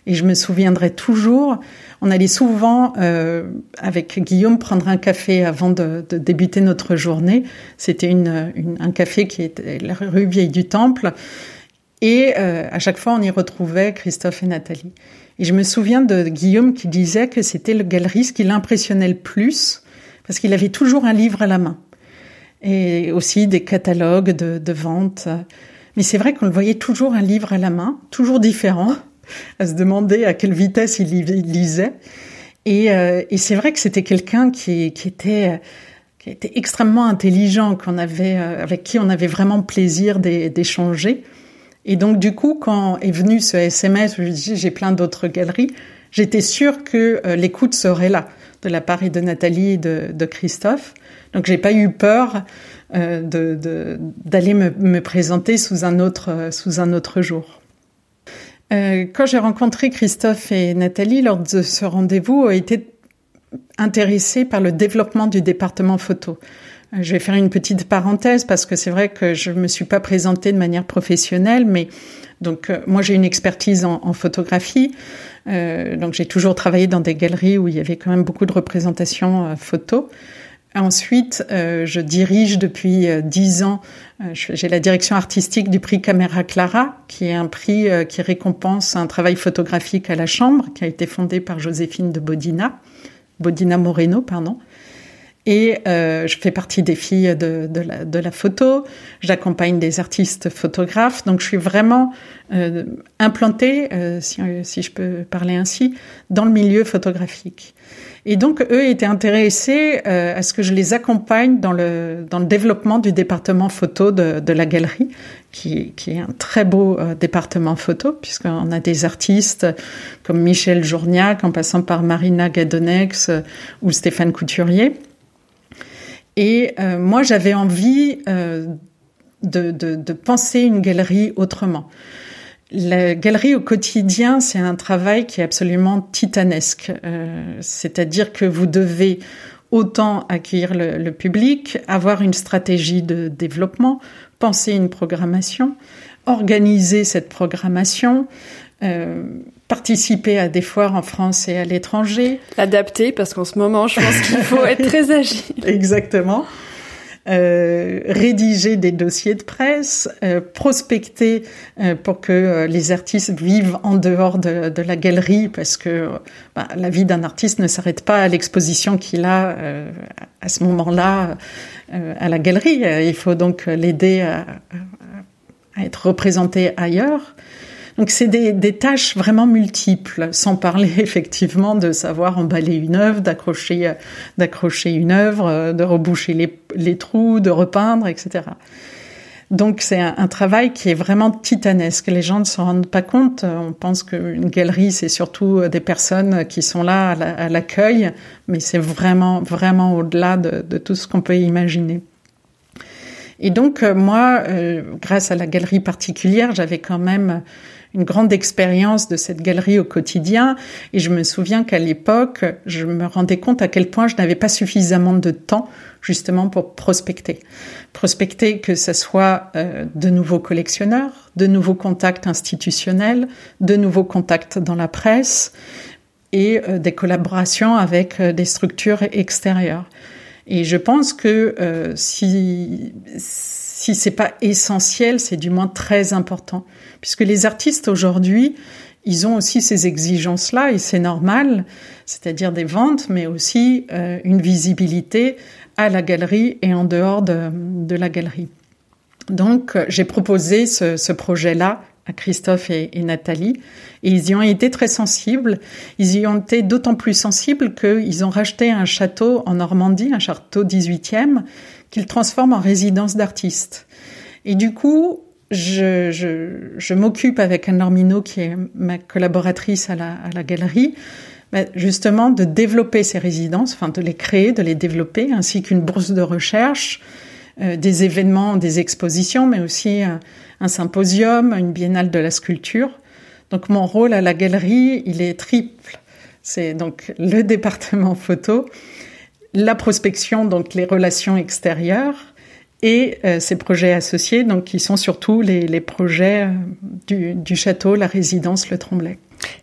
Et je me souviendrai toujours, on allait souvent euh, avec Guillaume prendre un café avant de, de débuter notre journée. C'était une, une, un café qui était la rue Vieille du Temple. Et euh, à chaque fois, on y retrouvait Christophe et Nathalie. Et je me souviens de Guillaume qui disait que c'était le galeriste qui l'impressionnait le plus parce qu'il avait toujours un livre à la main et aussi des catalogues de, de vente. Mais c'est vrai qu'on le voyait toujours un livre à la main, toujours différent, à se demander à quelle vitesse il lisait. Et, euh, et c'est vrai que c'était quelqu'un qui, qui était qui était extrêmement intelligent, qu'on avait euh, avec qui on avait vraiment plaisir d'échanger. Et donc du coup, quand est venu ce SMS où je dis j'ai plein d'autres galeries, j'étais sûre que euh, l'écoute serait là de la part de Nathalie et de, Christophe. Donc j'ai pas eu peur euh, d'aller me, présenter sous un autre jour. Euh, quand j'ai rencontré Christophe et Nathalie lors de ce rendez-vous, a été par le développement du département photo. Je vais faire une petite parenthèse parce que c'est vrai que je me suis pas présentée de manière professionnelle, mais donc euh, moi j'ai une expertise en, photographie, euh, donc j'ai toujours travaillé dans des galeries où il y avait quand même beaucoup de représentations euh, photos. Ensuite, euh, je dirige depuis dix ans, j'ai la direction artistique du prix Camera Clara, qui est un prix qui récompense un travail photographique à la chambre, qui a été fondé par Joséphine de Bodina, Bodina Moreno, pardon. Et euh, je fais partie des filles de, de, la, de la, photo. J'accompagne des artistes photographes. Donc je suis vraiment euh, implantée, euh, si, si, je peux parler ainsi, dans le milieu photographique. Et donc eux étaient intéressés euh, à ce que je les accompagne dans le dans le développement du département photo de, de la galerie, qui, qui, est un très beau euh, département photo puisqu'on a des artistes comme Michel Journiac, en passant par Marina Gadonex euh, ou Stéphane Couturier. Et euh, moi, j'avais envie euh, de, de, de, penser une galerie autrement. La galerie au quotidien, c'est un travail qui est absolument titanesque. Euh, C'est-à-dire que vous devez autant accueillir le, le, public, avoir une stratégie de développement, penser une programmation, organiser cette programmation, euh, participer à des foires en France et à l'étranger. Adapter, parce qu'en ce moment, je pense qu'il faut être très agile. Exactement. Euh, rédiger des dossiers de presse, euh, prospecter euh, pour que les artistes vivent en dehors de, de la galerie, parce que bah, la vie d'un artiste ne s'arrête pas à l'exposition qu'il a à ce moment-là à la galerie. Il faut donc l'aider à, à, être représenté ailleurs. Donc c'est des, tâches vraiment multiples, sans parler effectivement de savoir emballer une œuvre, d'accrocher, d'accrocher une œuvre, de reboucher les, trous, de repeindre, etc. Donc c'est un, travail qui est vraiment titanesque. Les gens ne se rendent pas compte. On pense qu'une galerie c'est surtout des personnes qui sont là à l'accueil, mais c'est vraiment vraiment au-delà de, de tout ce qu'on peut imaginer. Et donc moi, euh, grâce à la galerie particulière, j'avais quand même une grande expérience de cette galerie au quotidien. Et je me souviens qu'à l'époque, je me rendais compte à quel point je n'avais pas suffisamment de temps justement pour prospecter. Prospecter que ce soit euh, de nouveaux collectionneurs, de nouveaux contacts institutionnels, de nouveaux contacts dans la presse et euh, des collaborations avec euh, des structures extérieures. Et je pense que si si c'est pas essentiel, c'est du moins très important, puisque les artistes aujourd'hui, ils ont aussi ces exigences-là et c'est normal, c'est-à-dire des ventes, mais aussi une visibilité à la galerie et en dehors de, de la galerie. Donc, j'ai proposé ce, ce projet-là à Christophe et, Nathalie, et ils y ont été très sensibles. Ils y ont été d'autant plus sensibles qu'ils ont racheté un château en Normandie, un château 18e, qu'ils transforment en résidence d'artistes. Et du coup, je, je, je m'occupe avec Anne Normino, qui est ma collaboratrice à la, à la galerie, justement de développer ces résidences, enfin de les créer, de les développer, ainsi qu'une bourse de recherche, euh, des événements, des expositions, mais aussi un, un, symposium, une biennale de la sculpture. Donc mon rôle à la galerie, il est triple. C'est donc le département photo, la prospection, donc les relations extérieures, et euh, ces projets associés, donc qui sont surtout les, projets du, du, château, la résidence Le Tremblay.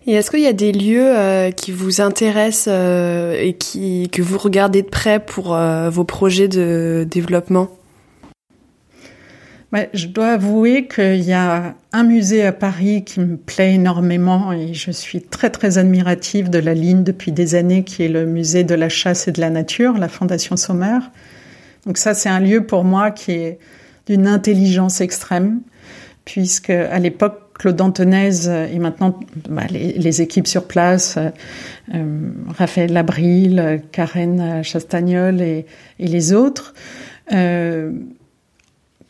Et est-ce qu'il y a des lieux euh, qui vous intéressent euh, et qui, que vous regardez de près pour euh, vos projets de développement? Je dois avouer qu'il y a un musée à Paris qui me plaît énormément et je suis très très admirative de la ligne depuis des années qui est le musée de la chasse et de la nature, la Fondation Sommer. Donc ça c'est un lieu pour moi qui est d'une intelligence extrême puisque à l'époque Claude Antonez et maintenant bah, les, les, équipes sur place, euh, euh Raphaël Labril, Karen Chastagnol et, et les autres, euh,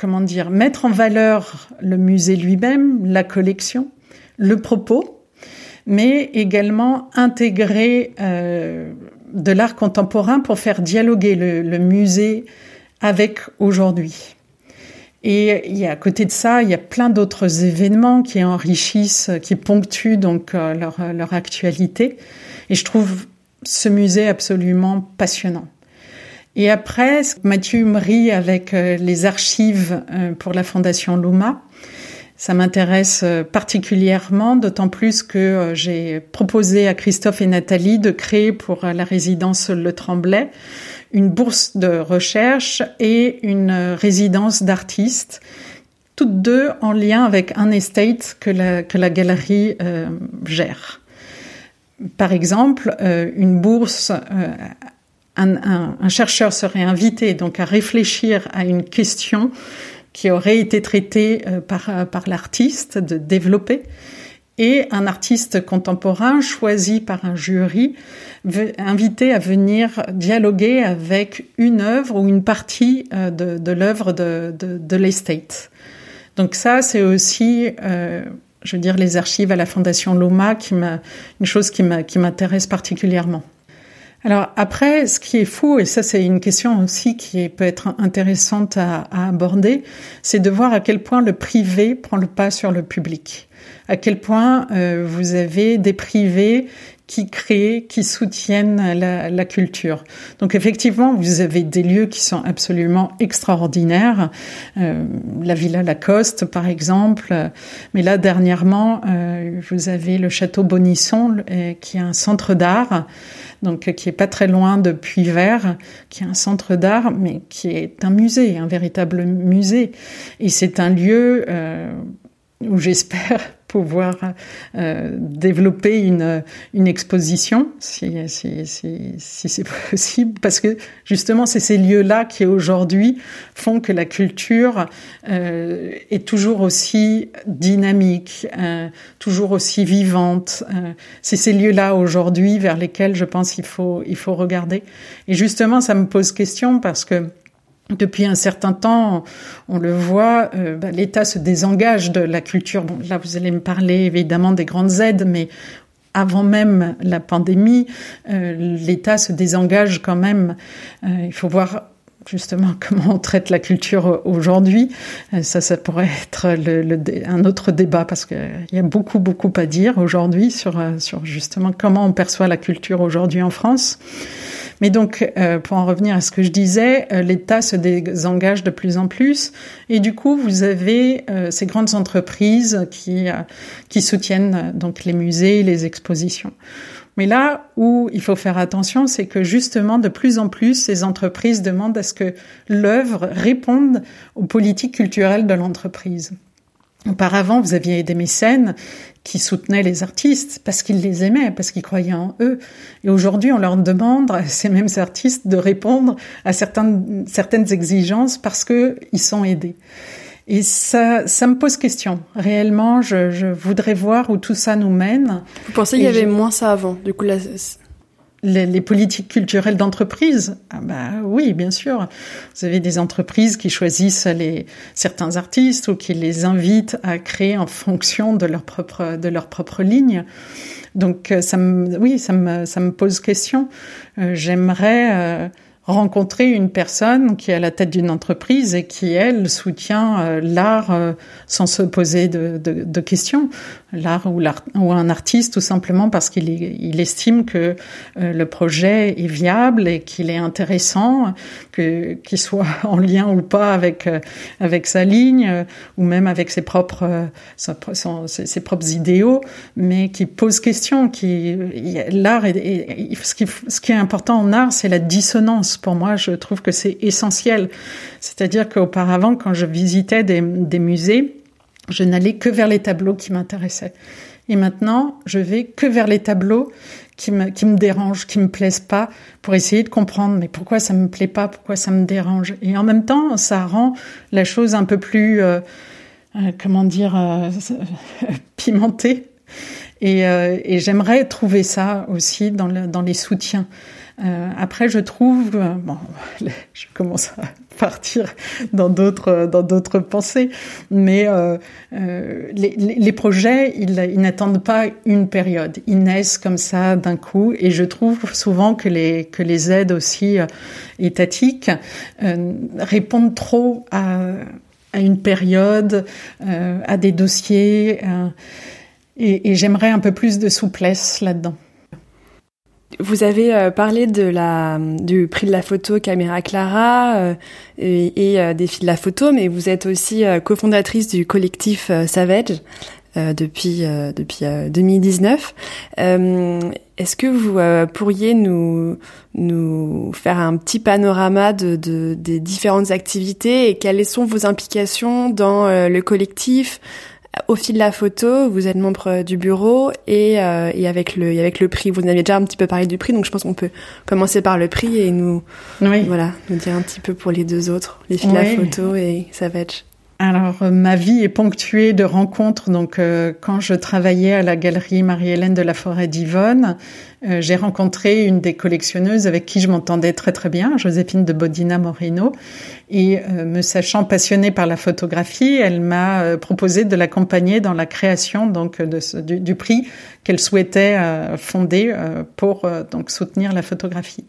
comment dire, mettre en valeur le musée lui-même, la collection, le propos, mais également intégrer euh, de l'art contemporain pour faire dialoguer le, musée avec aujourd'hui. Et à côté de ça, il y a plein d'autres événements qui enrichissent, qui ponctuent donc euh, leur actualité. Et je trouve ce musée absolument passionnant. Et après, Mathieu Humry avec euh, les archives euh, pour la Fondation Luma, ça m'intéresse particulièrement, d'autant plus que j'ai proposé à Christophe et Nathalie de créer pour la résidence Le Tremblay une bourse de recherche et une résidence d'artistes, toutes deux en lien avec un estate que la, que la galerie euh, gère. Par exemple, euh, une bourse, euh, un, un, un, chercheur serait invité donc à réfléchir à une question qui aurait été traitée euh, par, par l'artiste, de développer, et un artiste contemporain choisi par un jury invité à venir dialoguer avec une œuvre ou une partie euh, de, de l'œuvre de, de, de l'estate. Donc ça, c'est aussi, euh, je veux dire, les archives à la Fondation Loma, qui m'a une chose qui m'intéresse particulièrement. Alors après, ce qui est fou, et ça c'est une question aussi qui peut être intéressante à, aborder, c'est de voir à quel point le privé prend le pas sur le public. À quel point euh, vous avez des privés qui créent, qui soutiennent la, la, culture. Donc effectivement, vous avez des lieux qui sont absolument extraordinaires, euh, la Villa Lacoste par exemple, mais là dernièrement, euh, vous avez le château Bonisson euh, qui est un centre d'art, donc qui est pas très loin de Puy-Vert, qui est un centre d'art, mais qui est un musée, un véritable musée, et c'est un lieu euh, où j'espère pouvoir euh, développer une, une exposition, si, si, si, si c'est possible, parce que justement, c'est ces lieux-là qui aujourd'hui font que la culture euh, est toujours aussi dynamique, euh, toujours aussi vivante. Euh, c'est ces lieux-là aujourd'hui vers lesquels je pense qu'il faut, il faut regarder. Et justement, ça me pose question parce que depuis un certain temps, on le voit, euh, bah, l'État se désengage de la culture. Là, vous allez me parler évidemment des grandes aides, mais avant même la pandémie, euh, l'État se désengage quand même. Euh, il faut voir justement comment on traite la culture aujourd'hui. Ça, ça pourrait être le, un autre débat parce qu'il y a beaucoup, beaucoup à dire aujourd'hui sur, sur justement comment on perçoit la culture aujourd'hui en France. Mais donc, euh, pour en revenir à ce que je disais, euh, l'État se désengage de plus en plus, et du coup, vous avez euh, ces grandes entreprises qui qui soutiennent donc les musées, les expositions. Mais là où il faut faire attention, c'est que justement, de plus en plus, ces entreprises demandent à ce que l'œuvre réponde aux politiques culturelles de l'entreprise. Auparavant, vous aviez des mécènes qui soutenaient les artistes parce qu'ils les aimaient, parce qu'ils croyaient en eux. Et aujourd'hui, on leur demande à ces mêmes artistes de répondre à certaines, exigences parce qu'ils sont aidés. Et ça, ça me pose question. Réellement, je, je voudrais voir où tout ça nous mène. Vous pensez qu'il y avait moins ça avant Du coup, les, les, politiques culturelles d'entreprise ah bah oui bien sûr vous avez des entreprises qui choisissent les certains artistes ou qui les invitent à créer en fonction de leur propre de leur propre ligne donc euh, ça me oui ça me ça me pose question euh, j'aimerais euh, rencontrer une personne qui est à la tête d'une entreprise et qui, elle, soutient euh, l'art euh, sans se poser de, de, de questions. L'art ou, ou, un artiste tout simplement parce qu'il il estime que euh, le projet est viable et qu'il est intéressant, que qu'il soit en lien ou pas avec avec sa ligne ou même avec ses propres ses, propres idéaux, mais qui pose question. Qui l'art est, ce qui ce qui est important en art, c'est la dissonance pour moi, je trouve que c'est essentiel. C'est-à-dire qu'auparavant, quand je visitais des, musées, je n'allais que vers les tableaux qui m'intéressaient. Et maintenant, je vais que vers les tableaux qui me, qui dérangent, qui me plaisent pas, pour essayer de comprendre, mais pourquoi ça me plaît pas, pourquoi ça me dérange. Et en même temps, ça rend la chose un peu plus, euh, euh, comment dire, euh, pimentée. Et, j'aimerais trouver ça aussi dans les soutiens. Euh, après, je trouve, euh, bon, je commence à partir dans d'autres dans d'autres pensées, mais euh, euh les, les, projets, ils, ils n'attendent pas une période, ils naissent comme ça d'un coup, et je trouve souvent que les que les aides aussi étatiques répondent trop à à une période, à des dossiers, et, et j'aimerais un peu plus de souplesse là-dedans. Vous avez euh, parlé de la, du prix de la photo Caméra Clara euh, et, euh, des filles de la photo, mais vous êtes aussi cofondatrice du collectif Savage depuis depuis 2019. Est-ce que vous pourriez nous nous faire un petit panorama de, de, des différentes activités et quelles sont vos implications dans le collectif? Au fil de la photo, vous êtes membre euh, du bureau et, euh, et avec le avec le prix. Vous en avez déjà un petit peu parlé du prix, donc je pense qu'on peut commencer par le prix et nous voilà nous dire un petit peu pour les deux autres, les filles de la photo et Savage. Alors, euh, ma vie est ponctuée de rencontres. Donc, euh, quand je travaillais à la galerie Marie-Hélène de la Forêt d'Yvonne, euh, j'ai rencontré une des collectionneuses avec qui je m'entendais très très bien, Joséphine de Bodina Moreno. Et me sachant passionnée par la photographie, elle m'a proposé de l'accompagner dans la création donc du, du, prix qu'elle souhaitait fonder pour donc soutenir la photographie.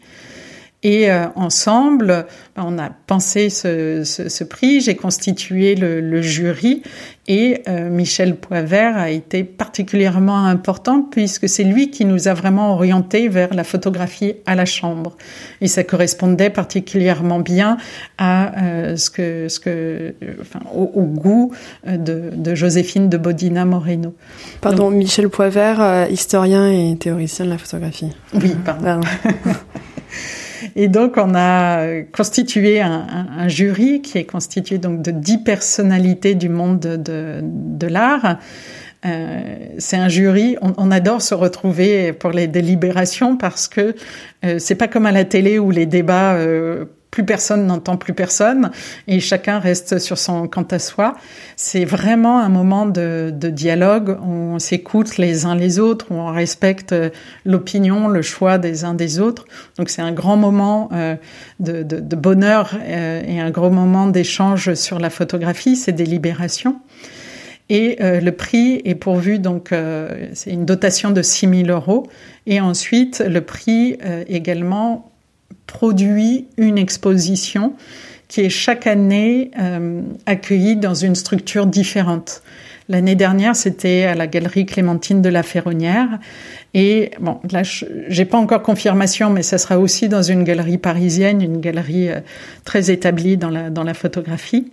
Et euh, ensemble, ben, on a pensé ce, ce, ce prix. J'ai constitué le, le, jury et euh, Michel Poivert a été particulièrement important puisque c'est lui qui nous a vraiment orientés vers la photographie à la chambre. Et ça correspondait particulièrement bien à euh, ce que, ce que, enfin, au, au goût de, de, Joséphine de Bodina Moreno. Pardon, Michel Poivert, historien et théoricien de la photographie. Oui, pardon. Et donc, on a constitué un, un, jury qui est constitué donc de dix personnalités du monde de, de, de l'art. Euh, c'est un jury. On, on, adore se retrouver pour les délibérations parce que euh, c'est pas comme à la télé où les débats euh, plus personne n'entend plus personne et chacun reste sur son quant à soi. C'est vraiment un moment de, dialogue où on s'écoute les uns les autres, où on respecte l'opinion, le choix des uns des autres. Donc c'est un grand moment euh, de, bonheur euh, et un gros moment d'échange sur la photographie, ces délibérations. Et euh, le prix est pourvu, donc euh, c'est une dotation de 6 000 euros. Et ensuite, le prix euh, également produit une exposition qui est chaque année euh, accueillie dans une structure différente. L'année dernière, c'était à la galerie Clémentine de la Ferronnière. Et bon, là, j'ai pas encore confirmation, mais ça sera aussi dans une galerie parisienne, une galerie euh, très établie dans la, dans la photographie.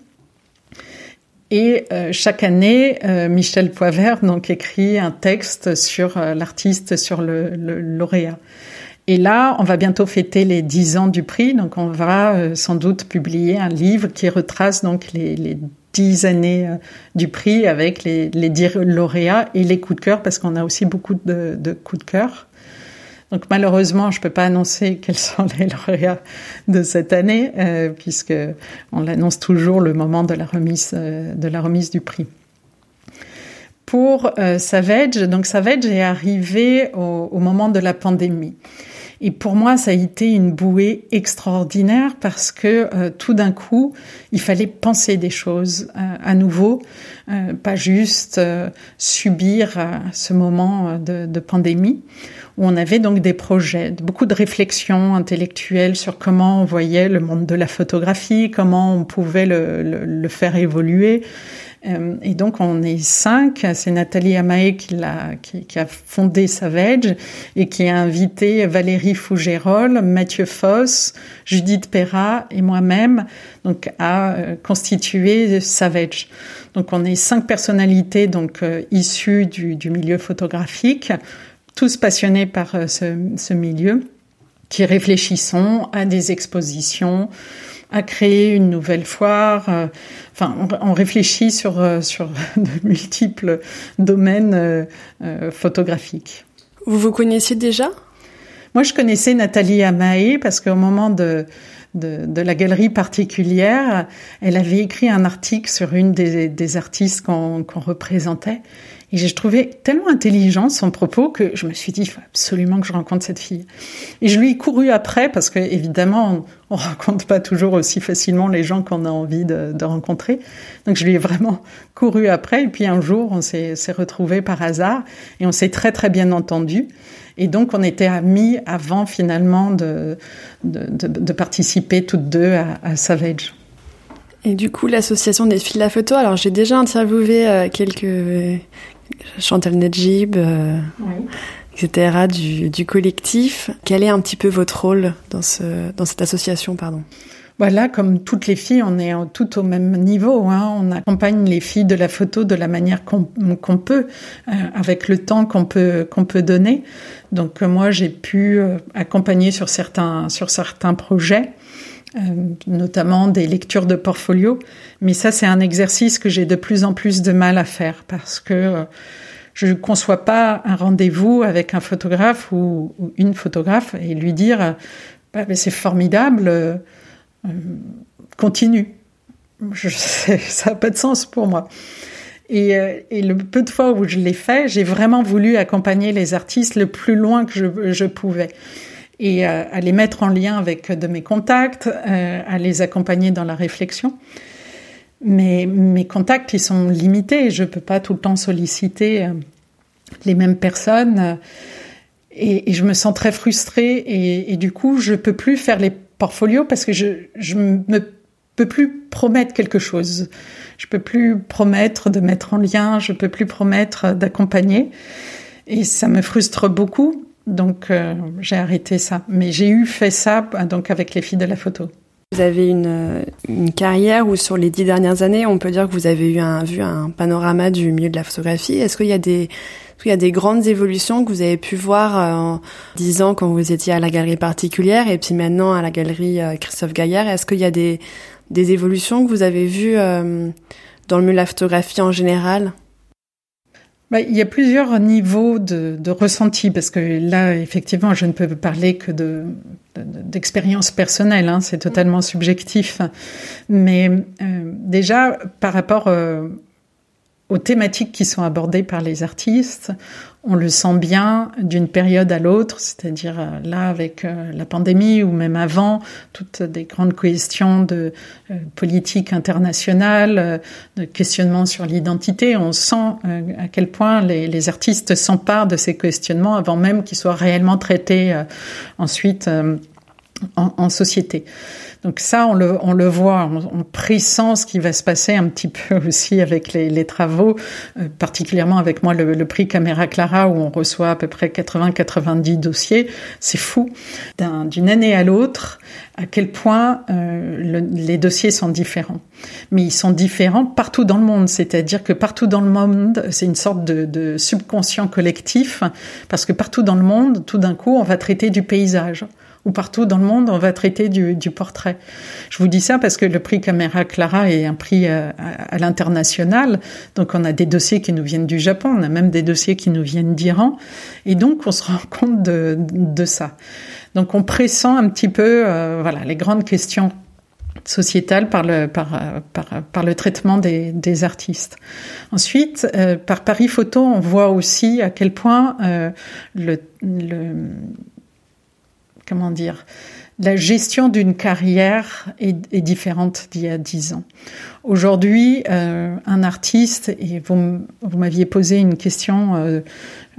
Et euh, chaque année, Michel Poivert donc écrit un texte sur l'artiste, sur le, lauréat. Et là, on va bientôt fêter les dix ans du prix, donc on va sans doute publier un livre qui retrace donc les, les dix années euh, du prix avec les, les dix lauréats et les coups de cœur parce qu'on a aussi beaucoup de, coups de cœur. Donc malheureusement, je peux pas annoncer quels sont les lauréats de cette année euh, puisque on l'annonce toujours le moment de la remise euh, du prix. Pour euh, Savage, donc Savage est arrivé au moment de la pandémie. Et pour moi, ça a été une bouée extraordinaire parce que euh, tout d'un coup, il fallait penser des choses euh, à nouveau, euh, pas juste subir ce moment de, de, pandémie où on avait donc des projets, beaucoup de réflexions intellectuelles sur comment on voyait le monde de la photographie, comment on pouvait le faire évoluer. Euh, et donc on est cinq. C'est Nathalie Amae qui, a, qui, qui, a fondé Savage et qui a invité Valérie Fougérol, Mathieu Foss, Judith Perra et moi-même donc à euh, constituer Savage. Donc on est cinq personnalités donc euh, issues du, du, milieu photographique, tous passionnés par ce, ce milieu, qui réfléchissons à des expositions à créer une nouvelle foire. Euh, enfin, on, réfléchit sur euh, sur de multiples domaines euh, photographiques. Vous vous connaissiez déjà? Moi, je connaissais Nathalie Amae parce qu'au moment de de, de, la galerie particulière, elle avait écrit un article sur une des, des artistes qu'on représentait. Et j'ai trouvé tellement intelligent son propos que je me suis dit, il faut absolument que je rencontre cette fille. Et je lui ai couru après parce que, évidemment, on, on rencontre pas toujours aussi facilement les gens qu'on a envie de, rencontrer. Donc, je lui ai vraiment couru après. Et puis, un jour, on s'est retrouvés par hasard et on s'est très, très bien entendu. Et donc, on était amis avant, finalement, de, participer toutes deux à, à Savage. Et du coup, l'association des filles de la photo, alors j'ai déjà interviewé euh, quelques Chantal Nedjib, euh, etc., du, du, collectif. Quel est un petit peu votre rôle dans, ce, dans cette association pardon? Voilà, comme toutes les filles, on est tout au même niveau. Hein. On accompagne les filles de la photo de la manière qu'on peut, euh, avec le temps qu'on peut qu'on peut donner. Donc moi, j'ai pu euh, accompagner sur certains sur certains projets. Euh, notamment des lectures de portfolio. Mais ça, c'est un exercice que j'ai de plus en plus de mal à faire parce que euh, je ne conçois pas un rendez-vous avec un photographe ou, une photographe et lui dire bah, c'est formidable, continue. Je sais, ça n'a pas de sens pour moi. Et, le peu de fois où je l'ai fait, j'ai vraiment voulu accompagner les artistes le plus loin que je pouvais et euh, à les mettre en lien avec de mes contacts, euh, à les accompagner dans la réflexion. Mais mes contacts, ils sont limités. Je peux pas tout le temps solliciter euh, les mêmes personnes. Et, je me sens très frustrée. Et, du coup, je peux plus faire les portfolios parce que je, me peux plus promettre quelque chose. Je peux plus promettre de mettre en lien. Je peux plus promettre d'accompagner. Et ça me frustre beaucoup. Donc euh, j'ai arrêté ça. Mais j'ai eu fait ça donc avec les filles de la photo. Vous avez une, une, carrière où sur les dix dernières années, on peut dire que vous avez eu un, vu un panorama du milieu de la photographie. Est-ce qu'il y a des il y a des grandes évolutions que vous avez pu voir euh, en dix ans quand vous étiez à la galerie particulière et puis maintenant à la galerie euh, Christophe Gaillard? Est-ce qu'il y a des, des évolutions que vous avez vues dans le milieu de la photographie en général? Il y a plusieurs niveaux de, ressenti parce que là, effectivement, je ne peux parler que de d'expérience personnelle, hein, c'est totalement subjectif. Mais euh, déjà, par rapport euh, aux thématiques qui sont abordées par les artistes, on le sent bien d'une période à l'autre, c'est-à-dire euh, là avec euh, la pandémie ou même avant, toutes des grandes questions de euh, politique internationale, de questionnement sur l'identité. On sent à quel point les, les artistes s'emparent de ces questionnements avant même qu'ils soient réellement traités ensuite en, en société. Donc ça, on le, on le voit, on, pressent ce qui va se passer un petit peu aussi avec les, les travaux, euh, particulièrement avec moi le, le, prix Caméra Clara où on reçoit à peu près 80-90 dossiers. C'est fou d'une année à l'autre à quel point euh, les dossiers sont différents. Mais ils sont différents partout dans le monde, c'est-à-dire que partout dans le monde, c'est une sorte de, de subconscient collectif, parce que partout dans le monde, tout d'un coup, on va traiter du paysage ou partout dans le monde, on va traiter du, du, portrait. Je vous dis ça parce que le prix Caméra Clara est un prix à, à, l'international. Donc, on a des dossiers qui nous viennent du Japon, on a même des dossiers qui nous viennent d'Iran. Et donc, on se rend compte de, de ça. Donc, on pressent un petit peu, euh, voilà, les grandes questions sociétales par le par par, par le traitement des, des artistes. Ensuite, euh, par Paris Photo, on voit aussi à quel point euh, le, le comment dire, la gestion d'une carrière est, différente d'il y a dix ans. Aujourd'hui, euh, un artiste, et vous, vous m'aviez posé une question euh,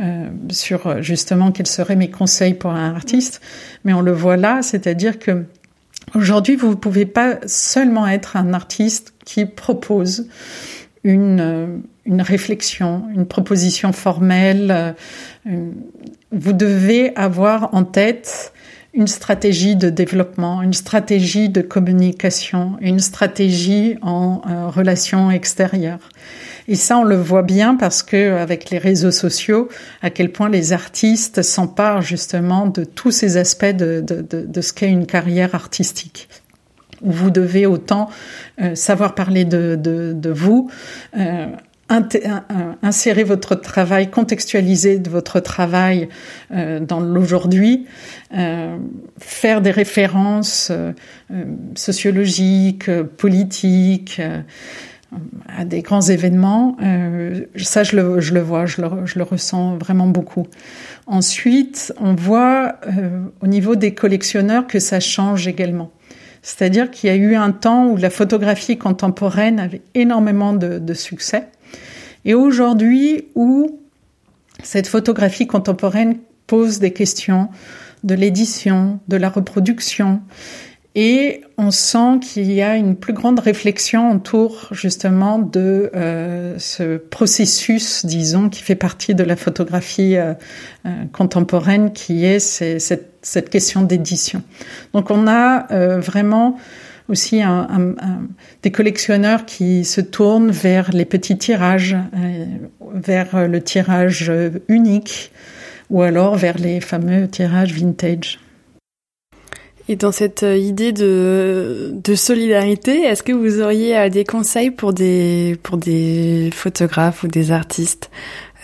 euh, sur justement quels seraient mes conseils pour un artiste, mais on le voit là, c'est-à-dire que aujourd'hui, vous ne pouvez pas seulement être un artiste qui propose une, une réflexion, une proposition formelle. Vous devez avoir en tête une stratégie de développement, une stratégie de communication, une stratégie en euh, relations extérieures. Et ça, on le voit bien parce que avec les réseaux sociaux, à quel point les artistes s'emparent justement de tous ces aspects de, de, de, de ce qu'est une carrière artistique. Vous devez autant euh, savoir parler de, de vous, euh, insérer votre travail, contextualiser votre travail euh, dans l'aujourd'hui, euh, faire des références euh, sociologiques, politiques à des grands événements. ça, je le, je le vois, je le, je le, ressens vraiment beaucoup. Ensuite, on voit au niveau des collectionneurs que ça change également. C'est-à-dire qu'il y a eu un temps où la photographie contemporaine avait énormément de, de succès et aujourd'hui, où cette photographie contemporaine pose des questions de l'édition, de la reproduction, et on sent qu'il y a une plus grande réflexion autour justement de euh, ce processus, disons, qui fait partie de la photographie euh, euh, contemporaine, qui est cette, cette, question d'édition. Donc on a vraiment aussi des collectionneurs qui se tournent vers les petits tirages, euh, vers le tirage unique ou alors vers les fameux tirages vintage. Et dans cette idée de, solidarité, est-ce que vous auriez euh, des conseils pour des, photographes ou des artistes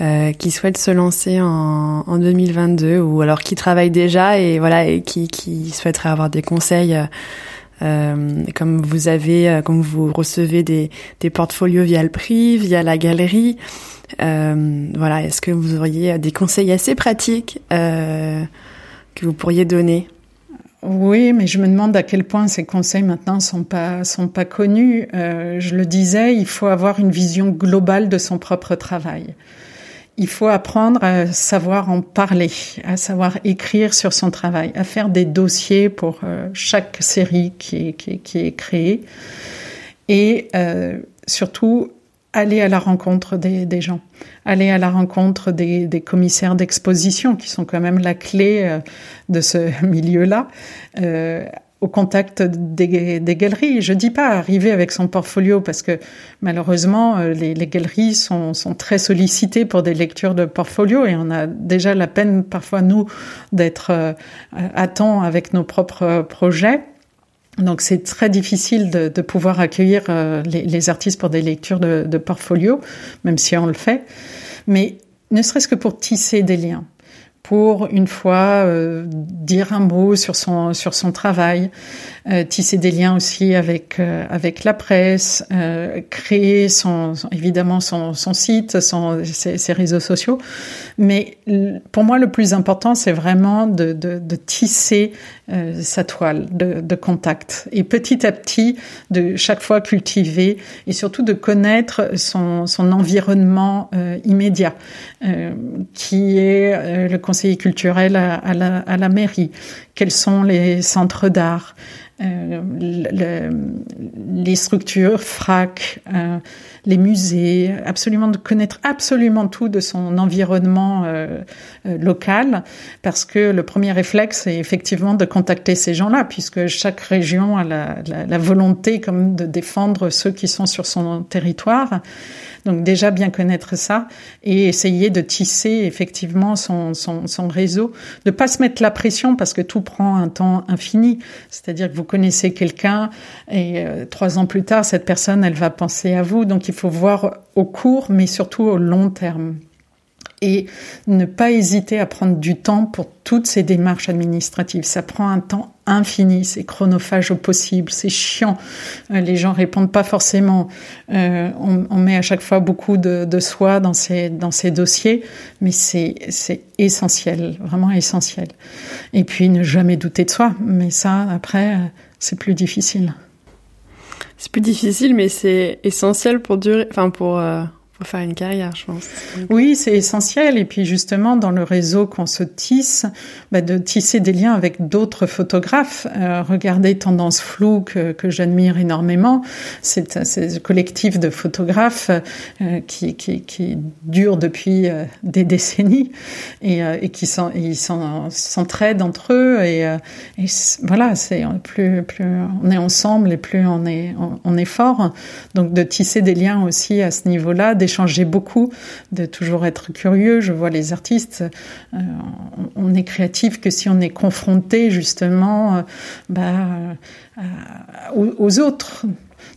euh, qui souhaitent se lancer en, en 2022 ou alors qui travaillent déjà et voilà qui, souhaiteraient avoir des conseils comme vous avez, euh, comme vous recevez des, des portfolios via le prix, via la galerie, euh, voilà, est-ce que vous auriez des conseils assez pratiques euh, que vous pourriez donner? Oui, mais je me demande à quel point ces conseils maintenant sont pas sont pas connus. Euh, je le disais, il faut avoir une vision globale de son propre travail il faut apprendre à savoir en parler, à savoir écrire sur son travail, à faire des dossiers pour euh, chaque série qui est, créée et euh, surtout aller à la rencontre des, gens, aller à la rencontre des, des commissaires d'exposition qui sont quand même la clé euh, de ce milieu-là. Euh, au contact des, des, galeries. Je dis pas arriver avec son portfolio parce que malheureusement euh, les, les galeries sont, sont, très sollicitées pour des lectures de portfolio et on a déjà la peine parfois nous d'être euh, à temps avec nos propres projets. Donc c'est très difficile de, de pouvoir accueillir euh, les, les, artistes pour des lectures de, de portfolio, même si on le fait. Mais ne serait-ce que pour tisser des liens pour une fois euh, dire un mot sur son sur son travail, euh, tisser des liens aussi avec euh, avec la presse, euh, créer son, évidemment son, son site, son ses, ses, réseaux sociaux. Mais pour moi le plus important c'est vraiment de, de, de tisser euh, sa toile de, de, contact et petit à petit de chaque fois cultiver et surtout de connaître son son environnement immédiat qui est le conseiller culturel à, la, mairie. Quels sont les centres d'art? Euh, le, les structures, FRAC, euh, les musées, absolument de connaître absolument tout de son environnement euh, euh, local, parce que le premier réflexe est effectivement de contacter ces gens-là, puisque chaque région a la, la, la volonté comme de défendre ceux qui sont sur son territoire. Donc déjà bien connaître ça et essayer de tisser effectivement son, son, son réseau, de pas se mettre la pression parce que tout prend un temps infini. C'est-à-dire que vous connaissez quelqu'un et euh, trois ans plus tard, cette personne, elle va penser à vous. Donc faut voir au court, mais surtout au long terme et ne pas hésiter à prendre du temps pour toutes ces démarches administratives. Ça prend un temps infini, c'est chronophage au possible, c'est chiant. Euh, les gens répondent pas forcément. Euh, on, met à chaque fois beaucoup de, soi dans ces dans ces dossiers, mais c'est c'est essentiel, vraiment essentiel. Et puis ne jamais douter de soi. Mais ça, après, euh, c'est plus difficile. C'est plus difficile, mais c'est essentiel pour durer, enfin pour euh, pour une carrière, je pense. Oui, c'est essentiel. Et puis justement, dans le réseau qu'on se tisse, bah, de tisser des liens avec d'autres photographes. Euh, regardez Tendance Floue que, que j'admire énormément. C'est un collectif de photographes euh, qui, qui, qui, dure depuis euh, des décennies et, et qui s'entraident entre eux. Et, voilà, c'est plus, plus on est ensemble et plus on est, on est fort. Donc de tisser des liens aussi à ce niveau-là, changer beaucoup, de toujours être curieux. Je vois les artistes, euh, on est créatif que si on est confronté justement euh, bah, euh, aux, autres.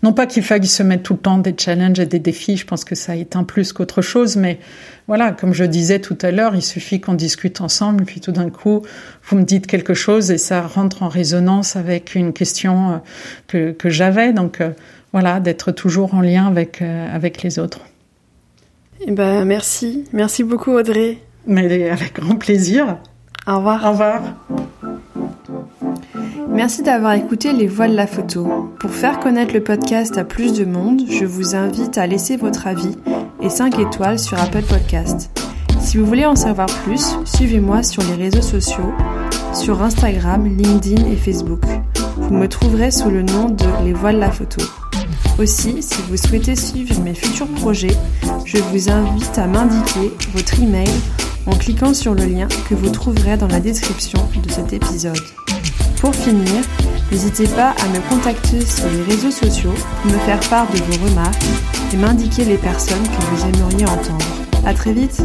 Non pas qu'il faille se mettre tout le temps des challenges et des défis, je pense que ça éteint plus qu'autre chose, mais voilà, comme je disais tout à l'heure, il suffit qu'on discute ensemble, puis tout d'un coup, vous me dites quelque chose et ça rentre en résonance avec une question que, que j'avais. Donc voilà, d'être toujours en lien avec, avec les autres. Eh ben, merci. Merci beaucoup, Audrey. Mais avec grand plaisir. Au revoir. Au revoir. Merci d'avoir écouté Les Voix de la photo. Pour faire connaître le podcast à plus de monde, je vous invite à laisser votre avis et 5 étoiles sur Apple Podcast. Si vous voulez en savoir plus, suivez-moi sur les réseaux sociaux, sur Instagram, LinkedIn et Facebook. Vous me trouverez sous le nom de Les Voix de la photo. Aussi, si vous souhaitez suivre mes futurs projets, je vous invite à m'indiquer votre email en cliquant sur le lien que vous trouverez dans la description de cet épisode. Pour finir, n'hésitez pas à me contacter sur les réseaux sociaux pour me faire part de vos remarques et m'indiquer les personnes que vous aimeriez entendre. À très vite!